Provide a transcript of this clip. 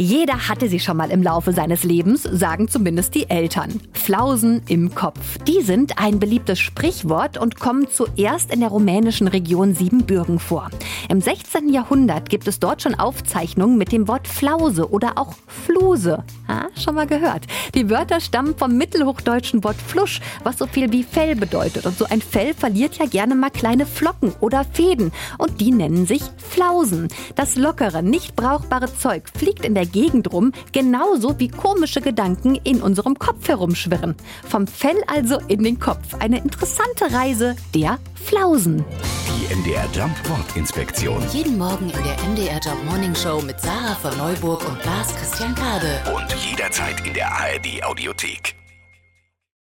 Jeder hatte sie schon mal im Laufe seines Lebens, sagen zumindest die Eltern. Flausen im Kopf. Die sind ein beliebtes Sprichwort und kommen zuerst in der rumänischen Region Siebenbürgen vor. Im 16. Jahrhundert gibt es dort schon Aufzeichnungen mit dem Wort Flause oder auch Fluse. Ah, schon mal gehört. Die Wörter stammen vom mittelhochdeutschen Wort Flusch, was so viel wie Fell bedeutet. Und so ein Fell verliert ja gerne mal kleine Flocken oder Fäden. Und die nennen sich Flausen. Das lockere, nicht brauchbare Zeug fliegt in der Gegend rum, genauso wie komische Gedanken in unserem Kopf herumschwirren. Vom Fell also in den Kopf. Eine interessante Reise der Flausen. Die MDR Jump Wortinspektion. jeden Morgen in der MDR Job Morning Show mit Sarah von Neuburg und Lars Christian Kade. Und jederzeit in der ARD Audiothek.